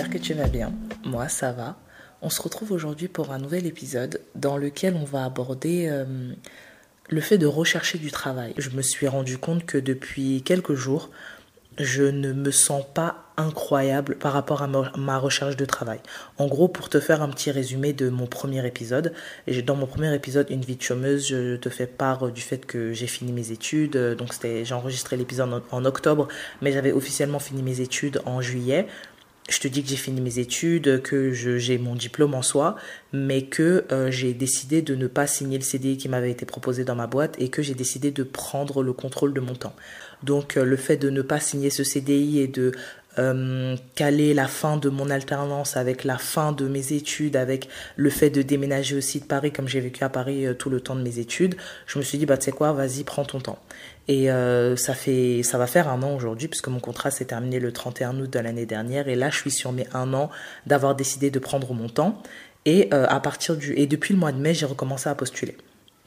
j'espère que tu vas bien. Moi, ça va. On se retrouve aujourd'hui pour un nouvel épisode dans lequel on va aborder euh, le fait de rechercher du travail. Je me suis rendu compte que depuis quelques jours, je ne me sens pas incroyable par rapport à ma recherche de travail. En gros, pour te faire un petit résumé de mon premier épisode, dans mon premier épisode, Une vie de chômeuse, je te fais part du fait que j'ai fini mes études. Donc, c'était, j'ai enregistré l'épisode en octobre, mais j'avais officiellement fini mes études en juillet je te dis que j'ai fini mes études, que j'ai mon diplôme en soi, mais que euh, j'ai décidé de ne pas signer le CDI qui m'avait été proposé dans ma boîte et que j'ai décidé de prendre le contrôle de mon temps. Donc euh, le fait de ne pas signer ce CDI et de euh, caler la fin de mon alternance avec la fin de mes études, avec le fait de déménager aussi de Paris, comme j'ai vécu à Paris tout le temps de mes études, je me suis dit, bah tu sais quoi, vas-y, prends ton temps. Et euh, ça, fait, ça va faire un an aujourd'hui, puisque mon contrat s'est terminé le 31 août de l'année dernière. Et là, je suis sur mes un an d'avoir décidé de prendre mon temps. Et, euh, à partir du, et depuis le mois de mai, j'ai recommencé à postuler.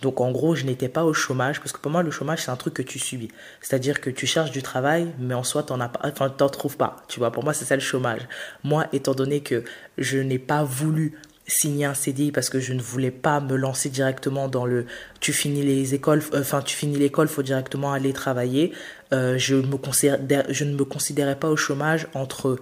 Donc en gros, je n'étais pas au chômage, parce que pour moi, le chômage, c'est un truc que tu subis. C'est-à-dire que tu cherches du travail, mais en soi, tu n'en enfin, trouves pas. Tu vois, pour moi, c'est ça le chômage. Moi, étant donné que je n'ai pas voulu signer un CDI parce que je ne voulais pas me lancer directement dans le tu finis les écoles euh, enfin tu finis l'école faut directement aller travailler euh, je me je ne me considérais pas au chômage entre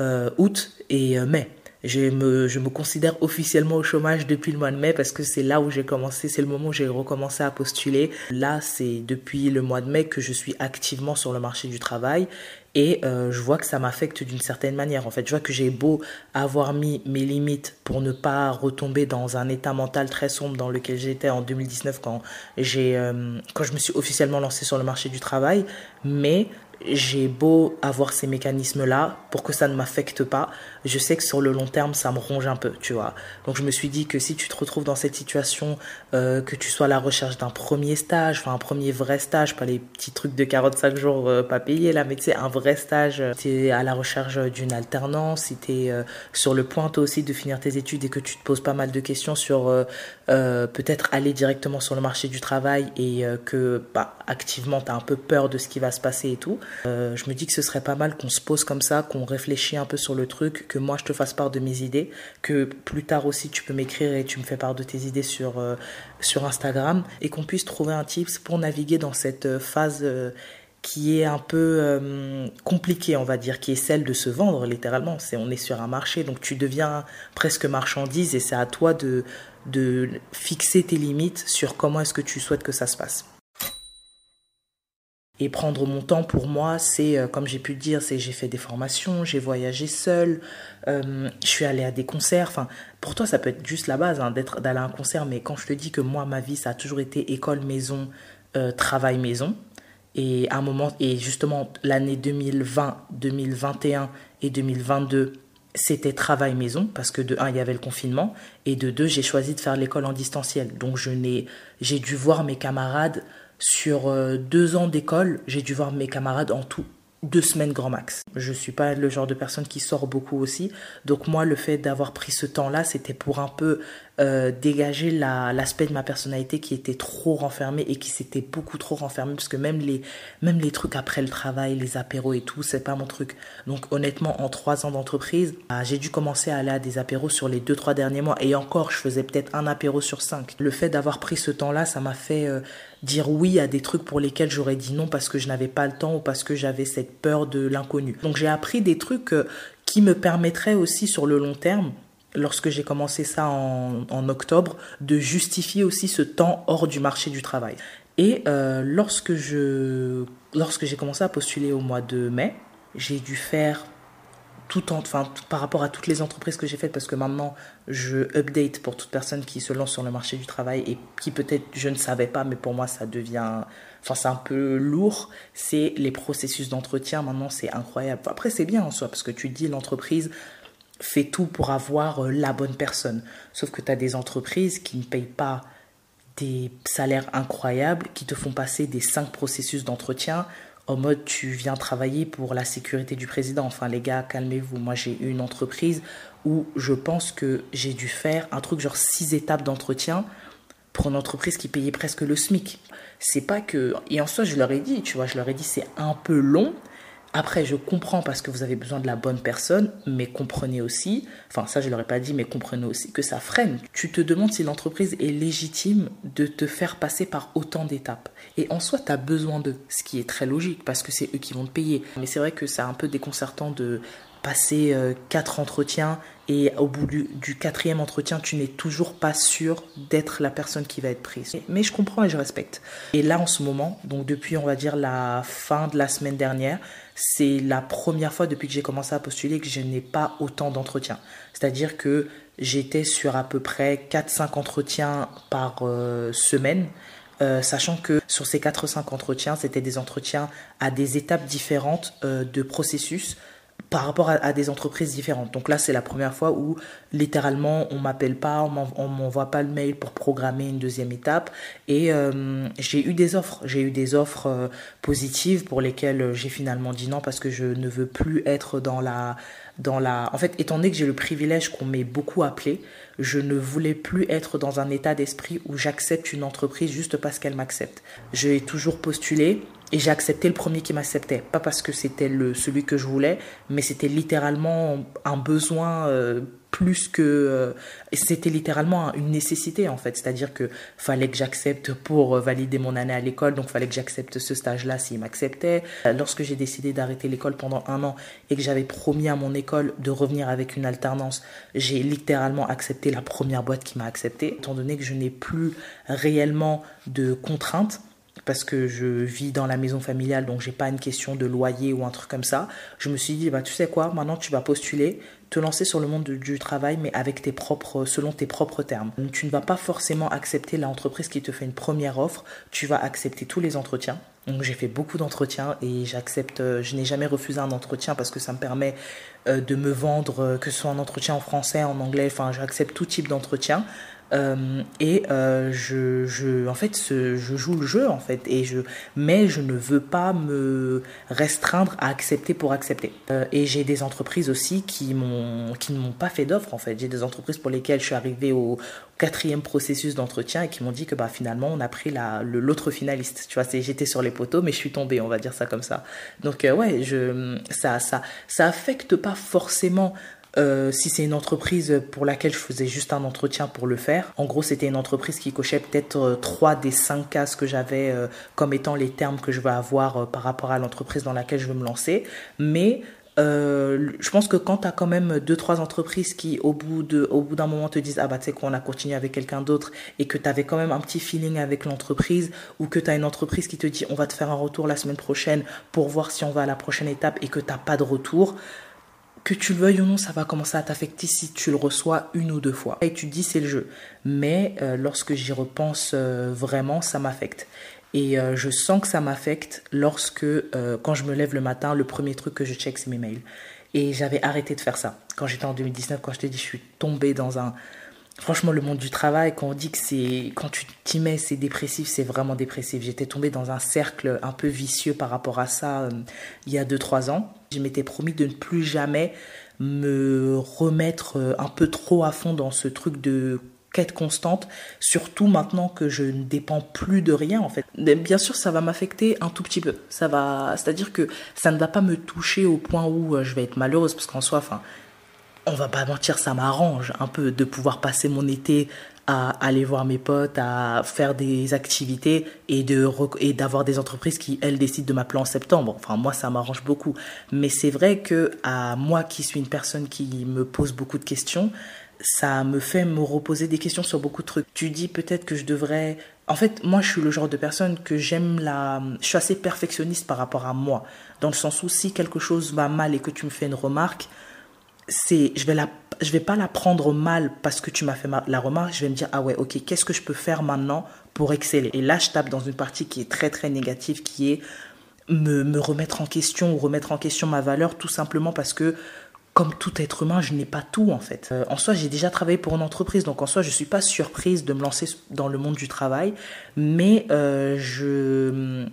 euh, août et mai je me, je me considère officiellement au chômage depuis le mois de mai parce que c'est là où j'ai commencé, c'est le moment où j'ai recommencé à postuler. Là, c'est depuis le mois de mai que je suis activement sur le marché du travail et euh, je vois que ça m'affecte d'une certaine manière. En fait, je vois que j'ai beau avoir mis mes limites pour ne pas retomber dans un état mental très sombre dans lequel j'étais en 2019 quand j'ai euh, quand je me suis officiellement lancé sur le marché du travail, mais j'ai beau avoir ces mécanismes-là pour que ça ne m'affecte pas, je sais que sur le long terme, ça me ronge un peu, tu vois. Donc je me suis dit que si tu te retrouves dans cette situation, euh, que tu sois à la recherche d'un premier stage, enfin un premier vrai stage, pas les petits trucs de 45 jours euh, pas payés là, mais tu sais, un vrai stage, tu es à la recherche d'une alternance, si tu es euh, sur le point toi aussi de finir tes études et que tu te poses pas mal de questions sur peut-être aller directement sur le marché du travail et que bah, activement tu as un peu peur de ce qui va se passer et tout, euh, je me dis que ce serait pas mal qu'on se pose comme ça, qu'on réfléchisse un peu sur le truc, que moi je te fasse part de mes idées, que plus tard aussi tu peux m'écrire et tu me fais part de tes idées sur, euh, sur Instagram et qu'on puisse trouver un tips pour naviguer dans cette euh, phase qui est un peu compliquée, on va dire, qui est celle de se vendre littéralement. C'est on est sur un marché, donc tu deviens presque marchandise et c'est à toi de, de fixer tes limites sur comment est-ce que tu souhaites que ça se passe. Et prendre mon temps pour moi, c'est, euh, comme j'ai pu le dire, c'est j'ai fait des formations, j'ai voyagé seul, euh, je suis allé à des concerts. Enfin, pour toi, ça peut être juste la base hein, d'être d'aller à un concert, mais quand je te dis que moi, ma vie, ça a toujours été école, maison, euh, travail, maison. Et à un moment, et justement, l'année 2020, 2021 et 2022, c'était travail maison parce que de un il y avait le confinement et de deux j'ai choisi de faire l'école en distanciel donc je n'ai j'ai dû voir mes camarades sur euh, deux ans d'école, j'ai dû voir mes camarades en tout deux semaines grand max. Je suis pas le genre de personne qui sort beaucoup aussi, donc moi le fait d'avoir pris ce temps-là, c'était pour un peu euh, dégager l'aspect de ma personnalité qui était trop renfermé et qui s'était beaucoup trop renfermé parce que même les, même les trucs après le travail, les apéros et tout, c'est pas mon truc. Donc honnêtement, en trois ans d'entreprise, bah, j'ai dû commencer à aller à des apéros sur les deux, trois derniers mois et encore, je faisais peut-être un apéro sur cinq. Le fait d'avoir pris ce temps-là, ça m'a fait euh, dire oui à des trucs pour lesquels j'aurais dit non parce que je n'avais pas le temps ou parce que j'avais cette peur de l'inconnu. Donc j'ai appris des trucs euh, qui me permettraient aussi sur le long terme lorsque j'ai commencé ça en, octobre, de justifier aussi ce temps hors du marché du travail. Et euh, lorsque j'ai commencé à postuler au mois de mai, j'ai dû faire tout en, enfin, par rapport à toutes les entreprises que j'ai faites, parce que maintenant je update pour toute personne qui se lance sur le marché du travail et qui peut-être je ne savais pas, mais pour moi ça devient, enfin c'est un peu lourd, c'est les processus d'entretien. Maintenant c'est incroyable. Après c'est bien en soi, parce que tu dis l'entreprise, fais tout pour avoir euh, la bonne personne. Sauf que tu as des entreprises qui ne payent pas des salaires incroyables, qui te font passer des cinq processus d'entretien en mode tu viens travailler pour la sécurité du président. Enfin les gars, calmez-vous. Moi j'ai eu une entreprise où je pense que j'ai dû faire un truc genre six étapes d'entretien pour une entreprise qui payait presque le SMIC. C'est pas que... Et en soi je leur ai dit, tu vois, je leur ai dit c'est un peu long, Après, je comprends parce que vous avez besoin de la bonne personne, mais comprenez aussi, enfin ça je leur ai pas dit, mais comprenez aussi que ça freine. Tu te demandes si l'entreprise est légitime de te faire passer par autant d'étapes. Et en soi, tu as besoin d'eux, ce qui est très logique parce que c'est eux qui vont te payer. Mais c'est vrai que c'est un peu déconcertant de passer euh, quatre entretiens et au bout du, quatrième entretien, tu n'es toujours pas sûr d'être la personne qui va être prise. Mais je comprends et je respecte. Et là, en ce moment, donc depuis, on va dire, la fin de la semaine dernière, c'est la première fois depuis que j'ai commencé à postuler que je n'ai pas autant d'entretiens. C'est-à-dire que j'étais sur à peu près 4-5 entretiens par euh, semaine. Euh, sachant que sur ces 4-5 entretiens, c'était des entretiens à des étapes différentes de processus par rapport à, des entreprises différentes. Donc là, c'est la première fois où littéralement, on m'appelle pas, on m'envoie pas le mail pour programmer une deuxième étape. Et euh, j'ai eu des offres, j'ai eu des offres euh, positives pour lesquelles j'ai finalement dit non parce que je ne veux plus être dans la dans la. En fait, étant donné que j'ai le privilège qu'on m'ait beaucoup appelé, je ne voulais plus être dans un état d'esprit où j'accepte une entreprise juste parce qu'elle m'accepte. J'ai toujours postulé et j'ai accepté le premier qui m'acceptait. Pas parce que c'était le celui que je voulais, mais c'était littéralement un besoin euh, plus que euh, c'était littéralement une nécessité en fait. C'est-à-dire que fallait que j'accepte pour euh, valider mon année à l'école donc fallait que j'accepte ce stage-là s'il m'acceptait. Lorsque j'ai décidé d'arrêter l'école pendant un an et que j'avais promis à mon école de revenir avec une alternance j'ai littéralement accepté la première boîte qui m'a accepté étant donné que je n'ai plus réellement de contraintes parce que je vis dans la maison familiale, donc j'ai pas une question de loyer ou un truc comme ça. Je me suis dit, bah, tu sais quoi, maintenant tu vas postuler, te lancer sur le monde du travail, mais avec tes propres, selon tes propres termes. Tu ne vas pas forcément accepter l'entreprise qui te fait une première offre, tu vas accepter tous les entretiens. Donc j'ai fait beaucoup d'entretiens et j'accepte, euh, je n'ai jamais refusé un entretien parce que ça me permet euh, de me vendre, euh, que ce soit un entretien en français, en anglais, enfin j'accepte tout type d'entretien. Euh, et euh, je, je, en fait, je joue le jeu en fait, et je, mais je ne veux pas me restreindre à accepter pour accepter. Euh, et j'ai des entreprises aussi qui m'ont, qui ne m'ont pas fait d'offre en fait. J'ai des entreprises pour lesquelles je suis arrivé au quatrième processus d'entretien et qui m'ont dit que bah finalement on a pris la, l'autre finaliste. Tu vois, c'est, j'étais sur les poteaux, mais je suis tombée, on va dire ça comme ça. Donc ouais, je, ça, ça, ça affecte pas forcément euh, si c'est une entreprise pour laquelle je faisais juste un entretien pour le faire, en gros c'était une entreprise qui cochait peut-être 3 euh, des 5 cases que j'avais euh, comme étant les termes que je veux avoir par rapport à l'entreprise dans laquelle je veux me lancer. Mais je pense que quand tu as quand même deux trois entreprises qui au bout d'un moment te disent ah bah tu sais qu'on a continué avec quelqu'un d'autre et que tu avais quand même un petit feeling avec l'entreprise ou que tu as une entreprise qui te dit on va te faire un retour la semaine prochaine pour voir si on va à la prochaine étape et que tu pas de retour que tu le veuilles ou non, ça va commencer à t'affecter si tu le reçois une ou deux fois. Et tu dis c'est le jeu. Mais euh, lorsque j'y repense euh, vraiment, ça m'affecte. Et euh, je sens que ça m'affecte lorsque, quand je me lève le matin, le premier truc que je check, c'est mes mails. Et j'avais arrêté de faire ça. Quand j'étais en 2019, quand je t'ai dit, je suis tombée dans un, Franchement, le monde du travail, quand on dit que c'est, quand tu t'y mets, c'est dépressif, c'est vraiment dépressif. J'étais tombée dans un cercle un peu vicieux par rapport à ça il y a 2-3 ans. Je m'étais promis de ne plus jamais me remettre euh, un peu trop à fond dans ce truc de quête constante, surtout maintenant que je ne dépends plus de rien en fait. Bien sûr, ça va m'affecter un tout petit peu. Ça va, c'est-à-dire que ça ne va pas me toucher au point où euh, je vais être malheureuse parce qu'en soi, enfin, on va pas mentir, ça m'arrange un peu de pouvoir passer mon été à aller voir mes potes, à faire des activités et de d'avoir des entreprises qui elles décident de m'appeler en septembre. Enfin moi ça m'arrange beaucoup, mais c'est vrai que à moi qui suis une personne qui me pose beaucoup de questions, ça me fait me reposer des questions sur beaucoup de trucs. Tu dis peut-être que je devrais en fait, moi, je suis le genre de personne que j'aime la. Je suis assez perfectionniste par rapport à moi. Dans le sens où si quelque chose va mal et que tu me fais une remarque, c'est je vais la je vais pas la prendre mal parce que tu m'as fait la remarque, je vais me dire ah ouais, OK, qu'est-ce que je peux faire maintenant pour exceller? Et là, je tape dans une partie qui est très très négative qui est me, me remettre en question ou remettre en question ma valeur tout simplement parce que comme tout être humain, je n'ai pas tout en fait. Euh, en soi, j'ai déjà travaillé pour une entreprise, donc en soi, je suis pas surprise de me lancer dans le monde du travail, mais euh, je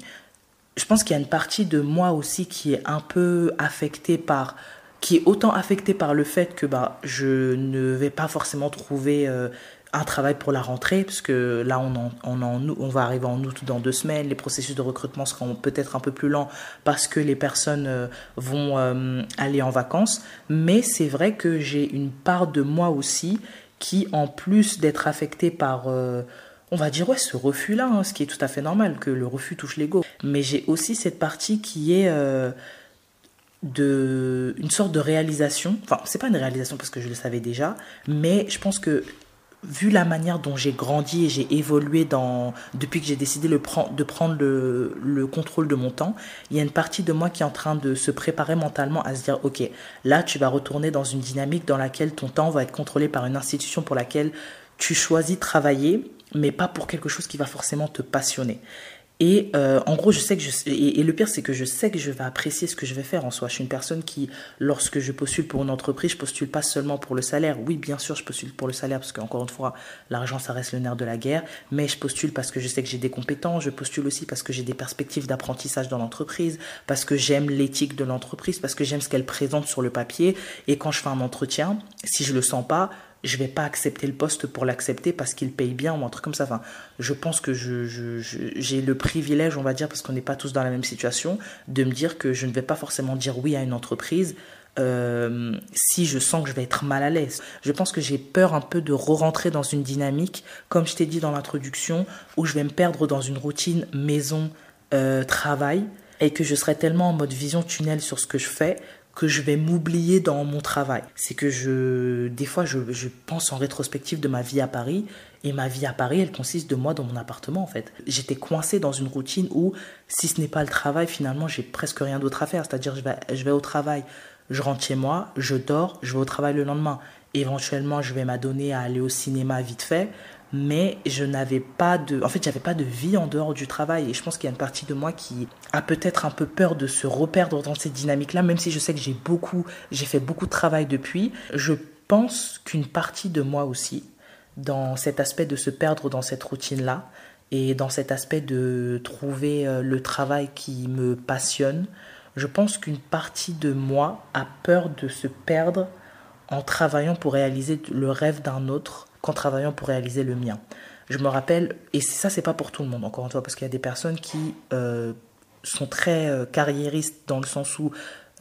je pense qu'il y a une partie de moi aussi qui est un peu affectée par qui est autant affecté par le fait que bah, je ne vais pas forcément trouver euh, un travail pour la rentrée, parce que là, on, on, va arriver en août dans deux semaines. Les processus de recrutement seront peut-être un peu plus lents parce que les personnes euh, vont euh, aller en vacances. Mais c'est vrai que j'ai une part de moi aussi qui, en plus d'être affectée par, on va dire, ouais, ce refus-là, hein, ce qui est tout à fait normal, que le refus touche l'ego. Mais j'ai aussi cette partie qui est de une sorte de réalisation. Enfin, c'est pas une réalisation parce que je le savais déjà, mais je pense que vu la manière dont j'ai grandi et j'ai évolué dans, depuis que j'ai décidé de prendre le, le, contrôle de mon temps, il y a une partie de moi qui est en train de se préparer mentalement à se dire, OK, là, tu vas retourner dans une dynamique dans laquelle ton temps va être contrôlé par une institution pour laquelle tu choisis travailler, mais pas pour quelque chose qui va forcément te passionner. Et euh, en gros, je sais que je et, le pire c'est que je sais que je vais apprécier ce que je vais faire en soi. Je suis une personne qui, lorsque je postule pour une entreprise, je postule pas seulement pour le salaire. Oui, bien sûr, je postule pour le salaire parce qu'encore une fois, l'argent ça reste le nerf de la guerre. Mais je postule parce que je sais que j'ai des compétences. Je postule aussi parce que j'ai des perspectives d'apprentissage dans l'entreprise, parce que j'aime l'éthique de l'entreprise, parce que j'aime ce qu'elle présente sur le papier. Et quand je fais un entretien, si je le sens pas, je vais pas accepter le poste pour l'accepter parce qu'il paye bien ou un truc comme ça. Enfin, je pense que j'ai je, le privilège, on va dire, parce qu'on n'est pas tous dans la même situation, de me dire que je ne vais pas forcément dire oui à une entreprise euh, si je sens que je vais être mal à l'aise. Je pense que j'ai peur un peu de re-rentrer dans une dynamique, comme je t'ai dit dans l'introduction, où je vais me perdre dans une routine maison-travail. Euh, et que je serai tellement en mode vision tunnel sur ce que je fais que je vais m'oublier dans mon travail. C'est que je, des fois, je, je, pense en rétrospective de ma vie à Paris. Et ma vie à Paris, elle consiste de moi dans mon appartement, en fait. J'étais coincé dans une routine où, si ce n'est pas le travail, finalement, j'ai presque rien d'autre à faire. C'est-à-dire, je vais, je vais au travail, je rentre chez moi, je dors, je vais au travail le lendemain. Éventuellement, je vais m'adonner à aller au cinéma vite fait mais je n'avais pas de en fait j'avais pas de vie en dehors du travail. Et je pense qu'il y a une partie de moi qui a peut-être un peu peur de se reperdre dans cette dynamique là même si je sais que j'ai beaucoup j'ai fait beaucoup de travail depuis. Je pense qu'une partie de moi aussi dans cet aspect de se perdre dans cette routine là et dans cet aspect de trouver euh, le travail qui me passionne je pense qu'une partie de moi a peur de se perdre en travaillant pour réaliser le rêve d'un autre qu'en travaillant pour réaliser le mien. Je me rappelle, et ça c'est pas pour tout le monde encore une fois, parce qu'il y a des personnes qui euh, sont très euh, carriéristes dans le sens où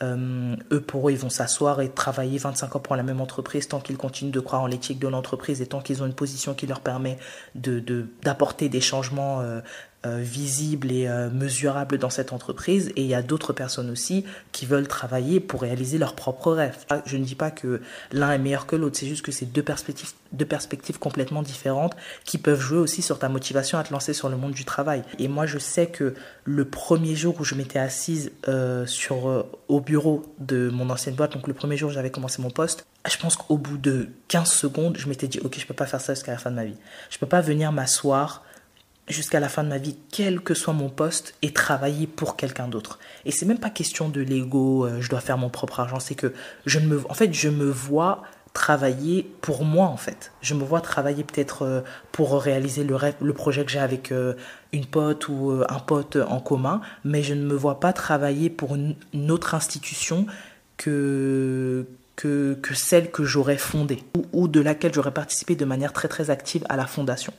euh, eux, pour eux, ils vont s'asseoir et travailler 25 ans pour la même entreprise tant qu'ils continuent de croire en l'éthique de l'entreprise et tant qu'ils ont une position qui leur permet d'apporter de, des changements visible et euh, mesurable dans cette entreprise et il y a d'autres personnes aussi qui veulent travailler pour réaliser leurs propres rêves. Ah, je ne dis pas que l'un est meilleur que l'autre, c'est juste que c'est deux perspectives, deux perspectives complètement différentes qui peuvent jouer aussi sur ta motivation à te lancer sur le monde du travail. Et moi je sais que le premier jour où je m'étais assise euh, sur, au bureau de mon ancienne boîte, donc le premier jour où j'avais commencé mon poste, je pense qu'au bout de 15 secondes, je m'étais dit, ok, je peux pas faire ça jusqu'à la fin de ma vie. Je peux pas venir m'asseoir jusqu'à la fin de ma vie, quel que soit mon poste, et travailler pour quelqu'un d'autre. Et c'est même pas question de l'ego, euh, je dois faire mon propre argent, c'est que je me, en fait, je me vois travailler pour moi en fait. Je me vois travailler peut-être euh, pour réaliser le rêve, le projet que j'ai avec euh, une pote ou un pote en commun, mais je ne me vois pas travailler pour une, autre institution que que, que celle que j'aurais fondée ou, ou de laquelle j'aurais participé de manière très très active à la fondation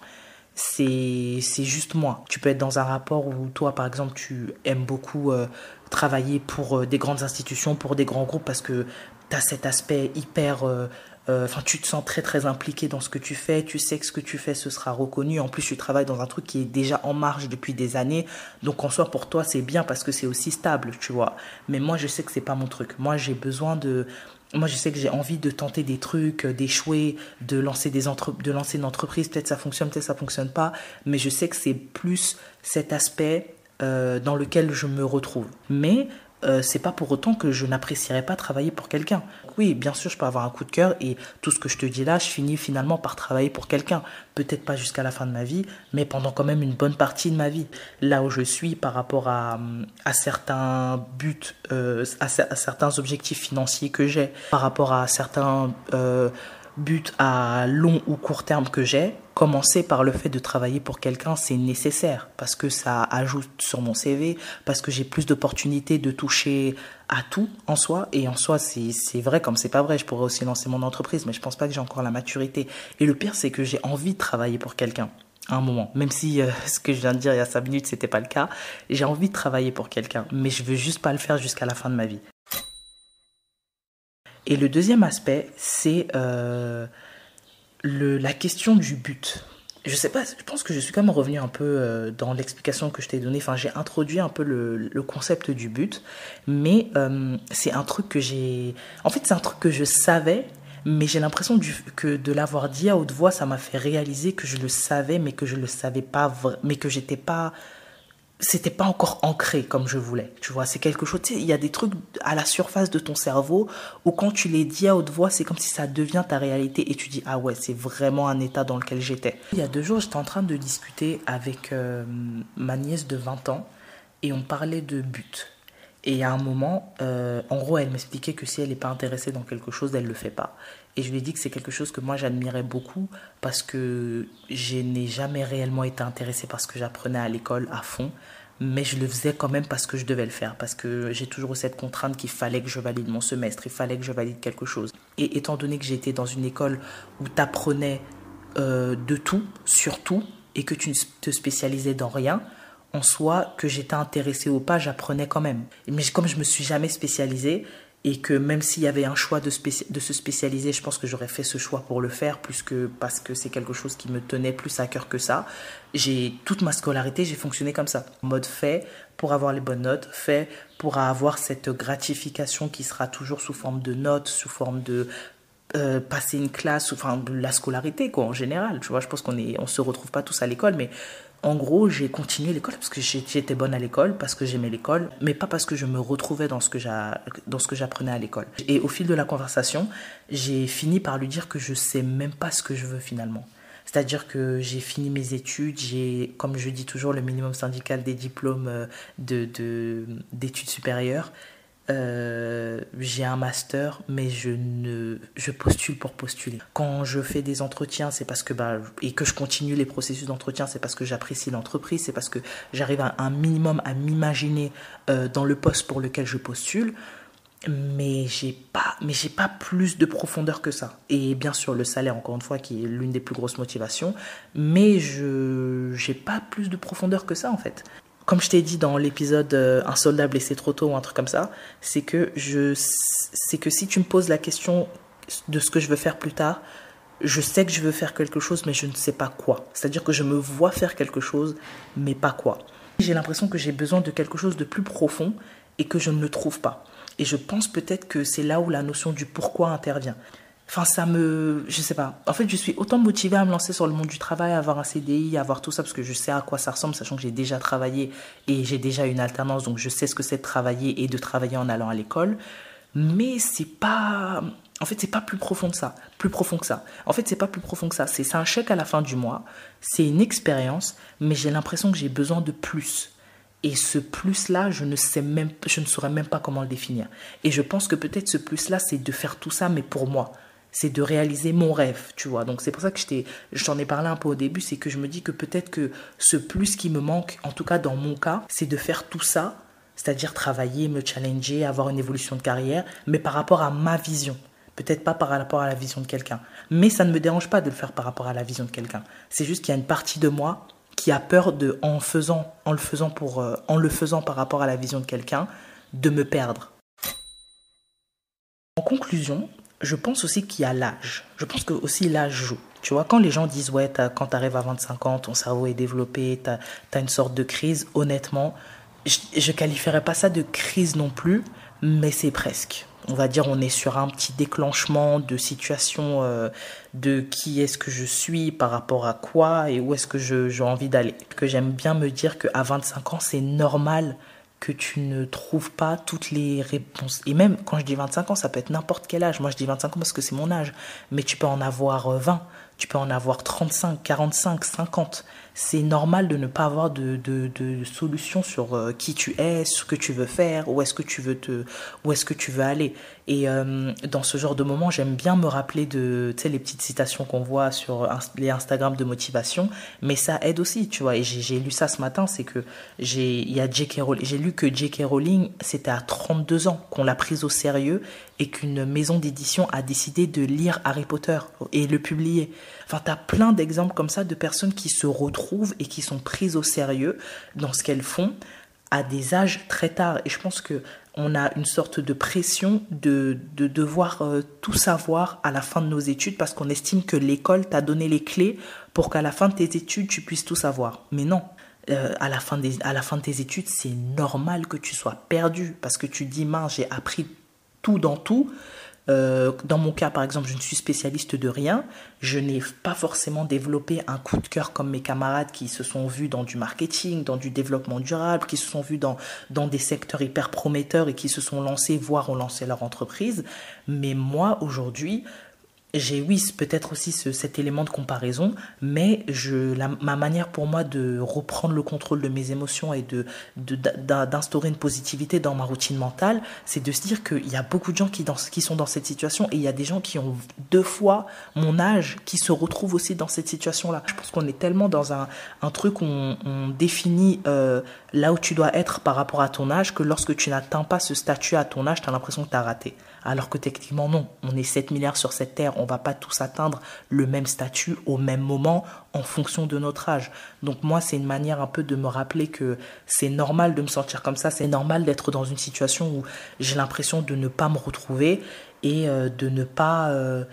c'est juste moi. Tu peux être dans un rapport où toi, par exemple, tu aimes beaucoup euh, travailler pour euh, des grandes institutions, pour des grands groupes, parce que tu as cet aspect hyper... Euh, enfin, tu te sens très très impliqué dans ce que tu fais, tu sais que ce que tu fais, ce sera reconnu. En plus, tu travailles dans un truc qui est déjà en marche depuis des années. Donc, en soi, pour toi, c'est bien parce que c'est aussi stable, tu vois. Mais moi, je sais que c'est pas mon truc. Moi, j'ai besoin de moi, je sais que j'ai envie de tenter des trucs, euh, d'échouer, de lancer une entreprise. Peut-être ça fonctionne, peut-être ça fonctionne pas. Mais je sais que c'est plus cet aspect euh, dans lequel je me retrouve. Mais euh, c'est pas pour autant que je n'apprécierais pas travailler pour quelqu'un. Oui, bien sûr, je peux avoir un coup de cœur et tout ce que je te dis là, je finis finalement par travailler pour quelqu'un. Peut-être pas jusqu'à la fin de ma vie, mais pendant quand même une bonne partie de ma vie. Là où je suis par rapport à, certains buts, euh, à, certains objectifs financiers que j'ai, par rapport à certains... Euh, but à long ou court terme que j'ai, commencer par le fait de travailler pour quelqu'un, c'est nécessaire parce que ça ajoute sur mon CV, parce que j'ai plus d'opportunités de toucher à tout en soi. Et en soi, c'est vrai comme c'est pas vrai. Je pourrais aussi lancer mon entreprise, mais je pense pas que j'ai encore la maturité. Et le pire, c'est que j'ai envie de travailler pour quelqu'un à un moment. Même si euh, ce que je viens de dire il y a cinq minutes, c'était pas le cas. J'ai envie de travailler pour quelqu'un, mais je veux juste pas le faire jusqu'à la fin de ma vie. Et le deuxième aspect, c'est euh, la question du but. Je sais pas, je pense que je suis quand même revenu un peu euh, dans l'explication que je t'ai donnée. Enfin, j'ai introduit un peu le, concept du but, mais euh, c'est un truc que j'ai. En fait, c'est un truc que je savais, mais j'ai l'impression que de l'avoir dit à haute voix, ça m'a fait réaliser que je le savais, mais que je le savais pas, mais que j'étais pas c'était pas encore ancré comme je voulais. Tu vois, c'est quelque chose, tu sais, il y a des trucs à la surface de ton cerveau où quand tu les dis à haute voix, c'est comme si ça devient ta réalité et tu dis, ah ouais, c'est vraiment un état dans lequel j'étais. Il y a deux jours, j'étais en train de discuter avec euh, ma nièce de 20 ans et on parlait de but. Et à un moment, euh, en gros, elle m'expliquait que si elle n'est pas intéressée dans quelque chose, elle ne le fait pas. Et je lui ai dit que c'est quelque chose que moi j'admirais beaucoup parce que je n'ai jamais réellement été intéressée par ce que j'apprenais à l'école à fond, mais je le faisais quand même parce que je devais le faire, parce que j'ai toujours eu cette contrainte qu'il fallait que je valide mon semestre, il fallait que je valide quelque chose. Et étant donné que j'étais dans une école où tu apprenais euh, de tout, sur tout, et que tu ne te spécialisais dans rien, en soi, que j'étais intéressée ou pas, j'apprenais quand même. Mais comme je me suis jamais spécialisée, et que même s'il y avait un choix de, se spécialiser, je pense que j'aurais fait ce choix pour le faire, parce que c'est quelque chose qui me tenait plus à cœur que ça. J'ai toute ma scolarité, j'ai fonctionné comme ça, en mode fait pour avoir les bonnes notes, fait pour avoir cette gratification qui sera toujours sous forme de notes, sous forme de euh, passer une classe, enfin la scolarité quoi en général. Tu vois, je pense qu'on est, se retrouve pas tous à l'école, mais en gros, j'ai continué l'école parce que j'étais bonne à l'école, parce que j'aimais l'école, mais pas parce que je me retrouvais dans ce que j'apprenais à l'école. Et au fil de la conversation, j'ai fini par lui dire que je sais même pas ce que je veux finalement. C'est-à-dire que j'ai fini mes études, j'ai, comme je dis toujours, le minimum syndical des diplômes euh, d'études de, supérieures. Euh, j'ai un master, mais je ne, je postule pour postuler. Quand je fais des entretiens, c'est parce que bah, et que je continue les processus d'entretien, c'est parce que j'apprécie l'entreprise, c'est parce que j'arrive à un minimum à m'imaginer euh, dans le poste pour lequel je postule. Mais j'ai pas, mais j'ai pas plus de profondeur que ça. Et bien sûr le salaire, encore une fois, qui est l'une des plus grosses motivations. Mais je, j'ai pas plus de profondeur que ça en fait comme je t'ai dit dans l'épisode euh, Un soldat blessé trop tôt ou un truc comme ça, c'est que je c'est que si tu me poses la question de ce que je veux faire plus tard, je sais que je veux faire quelque chose mais je ne sais pas quoi. C'est-à-dire que je me vois faire quelque chose mais pas quoi. J'ai l'impression que j'ai besoin de quelque chose de plus profond et que je ne le trouve pas. Et je pense peut-être que c'est là où la notion du pourquoi intervient. Enfin, ça me. Je sais pas. En fait, je suis autant motivée à me lancer sur le monde du travail, à avoir un CDI, à avoir tout ça, parce que je sais à quoi ça ressemble, sachant que j'ai déjà travaillé et j'ai déjà une alternance, donc je sais ce que c'est de travailler et de travailler en allant à l'école. Mais c'est pas. En fait, c'est pas plus profond que ça. Plus profond que ça. En fait, c'est pas plus profond que ça. C'est un chèque à la fin du mois. C'est une expérience, mais j'ai l'impression que j'ai besoin de plus. Et ce plus-là, je ne sais même, je ne saurais même pas comment le définir. Et je pense que peut-être ce plus-là, c'est de faire tout ça, mais pour moi c'est de réaliser mon rêve, tu vois. Donc c'est pour ça que je t'en ai parlé un peu au début, c'est que je me dis que peut-être que ce plus qui me manque, en tout cas dans mon cas, c'est de faire tout ça, c'est-à-dire travailler, me challenger, avoir une évolution de carrière, mais par rapport à ma vision. Peut-être pas par rapport à la vision de quelqu'un. Mais ça ne me dérange pas de le faire par rapport à la vision de quelqu'un. C'est juste qu'il y a une partie de moi qui a peur de, en faisant, en le faisant pour, euh, en le faisant par rapport à la vision de quelqu'un, de me perdre. En conclusion, je pense aussi qu'il y a l'âge. Je pense que aussi l'âge joue. Tu vois, quand les gens disent, ouais, quand tu arrives à 25 ans, ton cerveau est développé, tu as, une sorte de crise, honnêtement, je ne qualifierais pas ça de crise non plus, mais c'est presque. On va dire, on est sur un petit déclenchement de situation euh, de qui est-ce que je suis par rapport à quoi et où est-ce que j'ai envie d'aller. Que j'aime bien me dire qu'à 25 ans, c'est normal que tu ne trouves pas toutes les réponses. Et même quand je dis 25 ans, ça peut être n'importe quel âge. Moi, je dis 25 ans parce que c'est mon âge. Mais tu peux en avoir 20, euh, tu peux en avoir 35, 45, 50. c'est normal de ne pas avoir de, de, de solution sur euh, qui tu es, ce que tu veux faire, où est-ce que tu veux te, où est-ce que tu veux aller. Et euh, dans ce genre de moment, j'aime bien me rappeler de, tu sais, les petites citations qu'on voit sur les Instagram de motivation, mais ça aide aussi, tu vois. Et j'ai lu ça ce matin, c'est que j'ai, lu que J.K. Rowling, c'était à 32 ans qu'on l'a prise au sérieux et qu'une maison d'édition a décidé de lire Harry Potter et le publier. Enfin, tu as plein d'exemples comme ça de personnes qui se retrouvent et qui sont prises au sérieux dans ce qu'elles font à des âges très tard. Et je pense que on a une sorte de pression de, de devoir euh, tout savoir à la fin de nos études parce qu'on estime que l'école t'a donné les clés pour qu'à la fin de tes études, tu puisses tout savoir. Mais non, euh, à, la fin des, à la fin de tes études, c'est normal que tu sois perdu parce que tu dis, mince, j'ai appris tout dans tout. Euh, dans mon cas, par exemple, je ne suis spécialiste de rien. Je n'ai pas forcément développé un coup de cœur comme mes camarades qui se sont vus dans du marketing, dans du développement durable, qui se sont vus dans, dans des secteurs hyper prometteurs et qui se sont lancés, voire ont lancé leur entreprise. Mais moi, aujourd'hui, j'ai oui peut-être aussi cet élément de comparaison, mais je, ma manière pour moi de reprendre le contrôle de mes émotions et de d'instaurer une positivité dans ma routine mentale, c'est de se dire qu'il y a beaucoup de gens qui, sont dans cette situation et il y a des gens qui ont deux fois mon âge qui se retrouvent aussi dans cette situation-là. Je pense qu'on est tellement dans un, truc où on, on définit euh, là où tu dois être par rapport à ton âge que lorsque tu n'atteins pas ce statut à ton âge, tu as l'impression que tu as raté. Alors que techniquement non, on est 7 milliards sur cette terre, on va pas tous atteindre le même statut au même moment en fonction de notre âge. Donc moi, c'est une manière un peu de me rappeler que c'est normal de me sentir comme ça, c'est normal d'être dans une situation où j'ai l'impression de ne pas me retrouver et euh, de ne pas euh,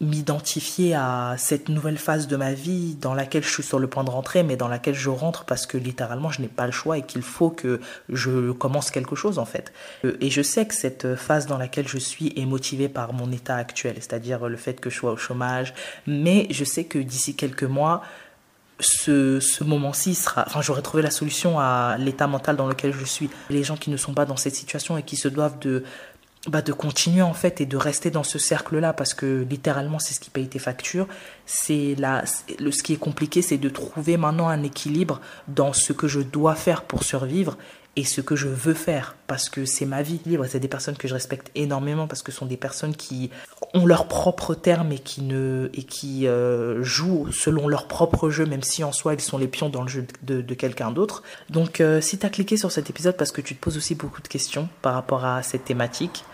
m'identifier à cette nouvelle phase de ma vie dans laquelle je suis sur le point de rentrer, mais dans laquelle je rentre parce que littéralement je n'ai pas le choix et qu'il faut que je commence quelque chose en fait. Euh, et je sais que cette phase dans laquelle je suis est motivée par mon état actuel, c'est-à-dire le fait que je sois au chômage, mais je sais que d'ici quelques mois, ce, ce moment-ci sera, enfin, j'aurai trouvé la solution à l'état mental dans lequel je suis. Les gens qui ne sont pas dans cette situation et qui se doivent de bah, de continuer en fait et de rester dans ce cercle-là parce que littéralement c'est ce qui paye tes factures. C'est là, le, ce qui est compliqué, c'est de trouver maintenant un équilibre dans ce que je dois faire pour survivre et ce que je veux faire parce que c'est ma vie libre. C'est des personnes que je respecte énormément parce que ce sont des personnes qui ont leurs propres termes et qui ne et qui euh, jouent selon leur propre jeu, même si en soi ils sont les pions dans le jeu de, de quelqu'un d'autre. Donc euh, si tu as cliqué sur cet épisode parce que tu te poses aussi beaucoup de questions par rapport à cette thématique,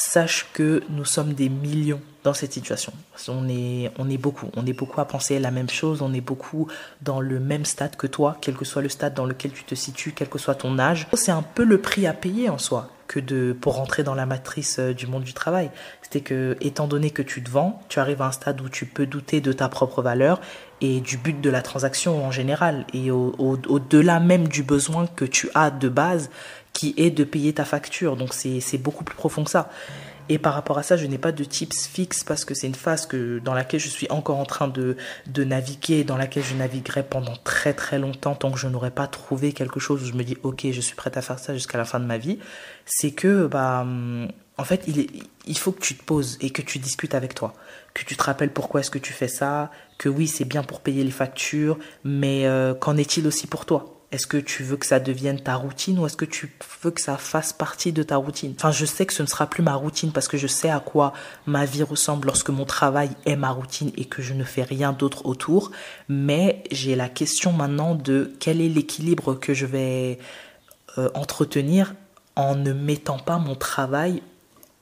sache que nous sommes des millions dans cette situation. On est, on est beaucoup, on est beaucoup à penser la même chose, on est beaucoup dans le même stade que toi, quel que soit le stade dans lequel tu te situes, quel que soit ton âge. C'est un peu le prix à payer en soi que de pour rentrer dans la matrice euh, du monde du travail. C'était que étant donné que tu te vends, tu arrives à un stade où tu peux douter de ta propre valeur et du but de la transaction en général et au-delà au, même du besoin que tu as de base qui est de payer ta facture. Donc c'est beaucoup plus profond que ça. Et par rapport à ça, je n'ai pas de tips fixes parce que c'est une phase que, dans laquelle je suis encore en train de, de naviguer, dans laquelle je naviguerai pendant très très longtemps tant que je n'aurai pas trouvé quelque chose où je me dis ok, je suis prête à faire ça jusqu'à la fin de ma vie. C'est que, bah, en fait, il, il faut que tu te poses et que tu discutes avec toi, que tu te rappelles pourquoi est-ce que tu fais ça, que oui, c'est bien pour payer les factures, mais euh, qu'en est-il aussi pour toi? Est-ce que tu veux que ça devienne ta routine ou est-ce que tu veux que ça fasse partie de ta routine? Enfin, je sais que ce ne sera plus ma routine parce que je sais à quoi ma vie ressemble lorsque mon travail est ma routine et que je ne fais rien d'autre autour. Mais j'ai la question maintenant de quel est l'équilibre que je vais euh, entretenir en ne mettant pas mon travail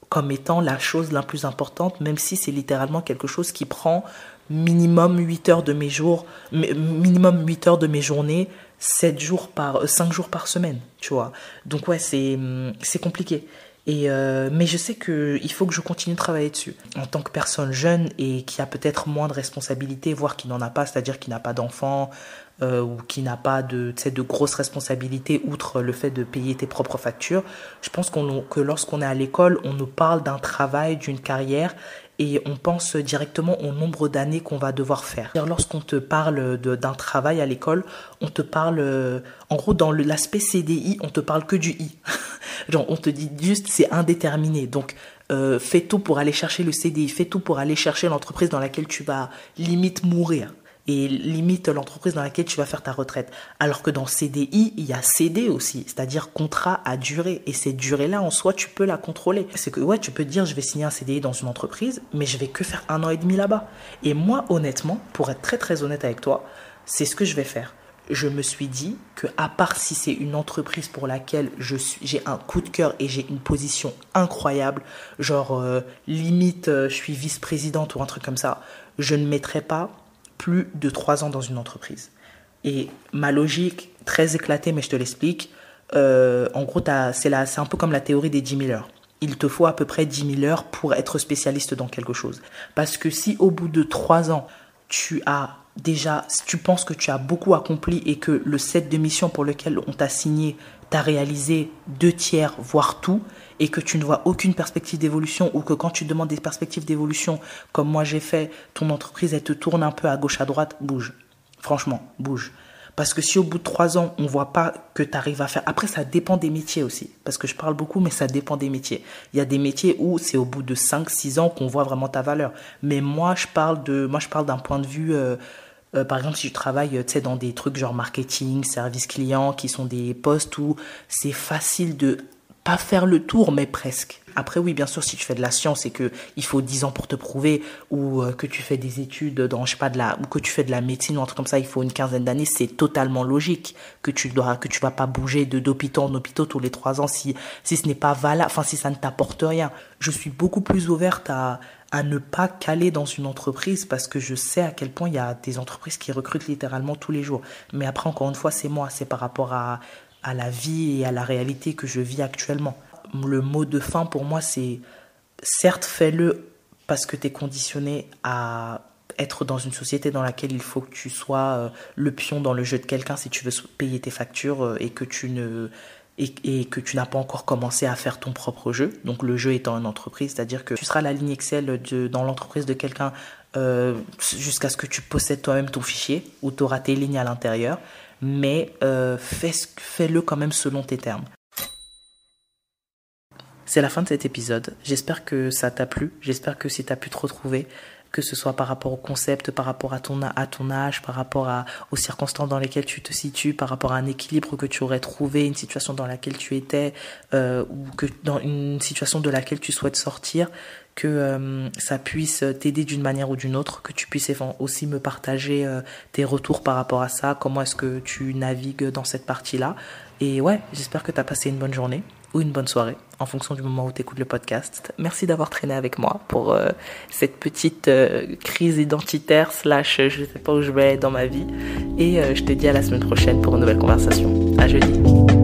comme étant la chose la plus importante, même si c'est littéralement quelque chose qui prend minimum 8 heures de mes jours, minimum 8 heures de mes journées, 7 jours par 5 euh, jours par semaine, tu vois. Donc ouais, c'est hum, c'est compliqué. Et euh, mais je sais que il faut que je continue de travailler dessus. En tant que personne jeune et qui a peut-être moins de responsabilités, voire qui n'en a pas, c'est-à-dire qui n'a pas d'enfant euh, ou qui n'a pas de, de grosses responsabilités outre le fait de payer tes propres factures, je pense que lorsqu'on est à l'école, on nous parle d'un travail, d'une carrière et on pense directement au nombre d'années qu'on va devoir faire. Lorsqu'on te parle d'un travail à l'école, on te parle, euh, en gros, dans l'aspect CDI, on te parle que du I. Genre, on te dit juste c'est indéterminé. Donc, euh, fais tout pour aller chercher le CDI, fais tout pour aller chercher l'entreprise dans laquelle tu vas limite mourir. Et limite l'entreprise dans laquelle tu vas faire ta retraite. Alors que dans CDI, il y a CD aussi, c'est-à-dire contrat à durée. Et cette durée-là, en soi, tu peux la contrôler. C'est que, ouais, tu peux dire, je vais signer un CDI dans une entreprise, mais je vais que faire un an et demi là-bas. Et moi, honnêtement, pour être très très honnête avec toi, c'est ce que je vais faire je me suis dit que à part si c'est une entreprise pour laquelle j'ai un coup de cœur et j'ai une position incroyable, genre euh, limite euh, je suis vice-présidente ou un truc comme ça, je ne mettrai pas plus de trois ans dans une entreprise. Et ma logique, très éclatée, mais je te l'explique, euh, en gros, c'est, un peu comme la théorie des 10 000 heures. Il te faut à peu près 10 000 heures pour être spécialiste dans quelque chose. Parce que si au bout de trois ans, tu as déjà, tu penses que tu as beaucoup accompli et que le set de mission pour lequel on t'a signé, t'as réalisé deux tiers, voire tout, et que tu ne vois aucune perspective d'évolution ou que quand tu demandes des perspectives d'évolution, comme moi j'ai fait, ton entreprise, elle te tourne un peu à gauche, à droite, bouge. Franchement, bouge. Parce que si au bout de trois ans, on voit pas que tu arrives à faire... Après, ça dépend des métiers aussi. Parce que je parle beaucoup, mais ça dépend des métiers. Il y a des métiers où c'est au bout de cinq, six ans qu'on voit vraiment ta valeur. Mais moi, je parle de, d'un point de vue... Euh, euh, par exemple, si tu travailles dans des trucs genre marketing, service client, qui sont des postes où c'est facile de pas faire le tour, mais presque. Après, oui, bien sûr, si tu fais de la science et que il faut 10 ans pour te prouver, ou euh, que tu fais des études dans, je sais pas, de la, ou que tu fais de la médecine ou un truc comme ça, il faut une quinzaine d'années, c'est totalement logique que tu dois, que tu vas pas bouger de d'hôpital en hôpital tous les trois ans si, si ce n'est pas valable, enfin, si ça ne t'apporte rien. Je suis beaucoup plus ouverte à, à ne pas caler dans une entreprise parce que je sais à quel point il y a des entreprises qui recrutent littéralement tous les jours. Mais après, encore une fois, c'est moi, c'est par rapport à, à la vie et à la réalité que je vis actuellement. Le mot de fin pour moi, c'est certes, fais-le parce que tu es conditionné à être dans une société dans laquelle il faut que tu sois euh, le pion dans le jeu de quelqu'un si tu veux payer tes factures euh, et que tu ne et, que tu n'as pas encore commencé à faire ton propre jeu. Donc le jeu étant une entreprise, c'est-à-dire que tu seras la ligne Excel dans l'entreprise de quelqu'un euh, jusqu'à ce que tu possèdes toi-même ton fichier ou tu auras tes lignes à l'intérieur, mais euh, fais-le quand même selon tes termes. C'est la fin de cet épisode. J'espère que ça t'a plu. J'espère que si tu as pu te retrouver, que ce soit par rapport au concept, par rapport à ton, à ton âge, par rapport à, aux circonstances dans lesquelles tu te situes, par rapport à un équilibre que tu aurais trouvé, une situation dans laquelle tu étais, euh, ou que dans une situation de laquelle tu souhaites sortir, que euh, ça puisse t'aider d'une manière ou d'une autre, que tu puisses aussi me partager euh, tes retours par rapport à ça, comment est-ce que tu navigues dans cette partie-là. Et ouais, j'espère que tu as passé une bonne journée ou une bonne soirée en fonction du moment où tu écoutes le podcast. Merci d'avoir traîné avec moi pour euh, cette petite euh, crise identitaire slash je sais pas où je vais dans ma vie. Et euh, je te dis à la semaine prochaine pour une nouvelle conversation. À jeudi.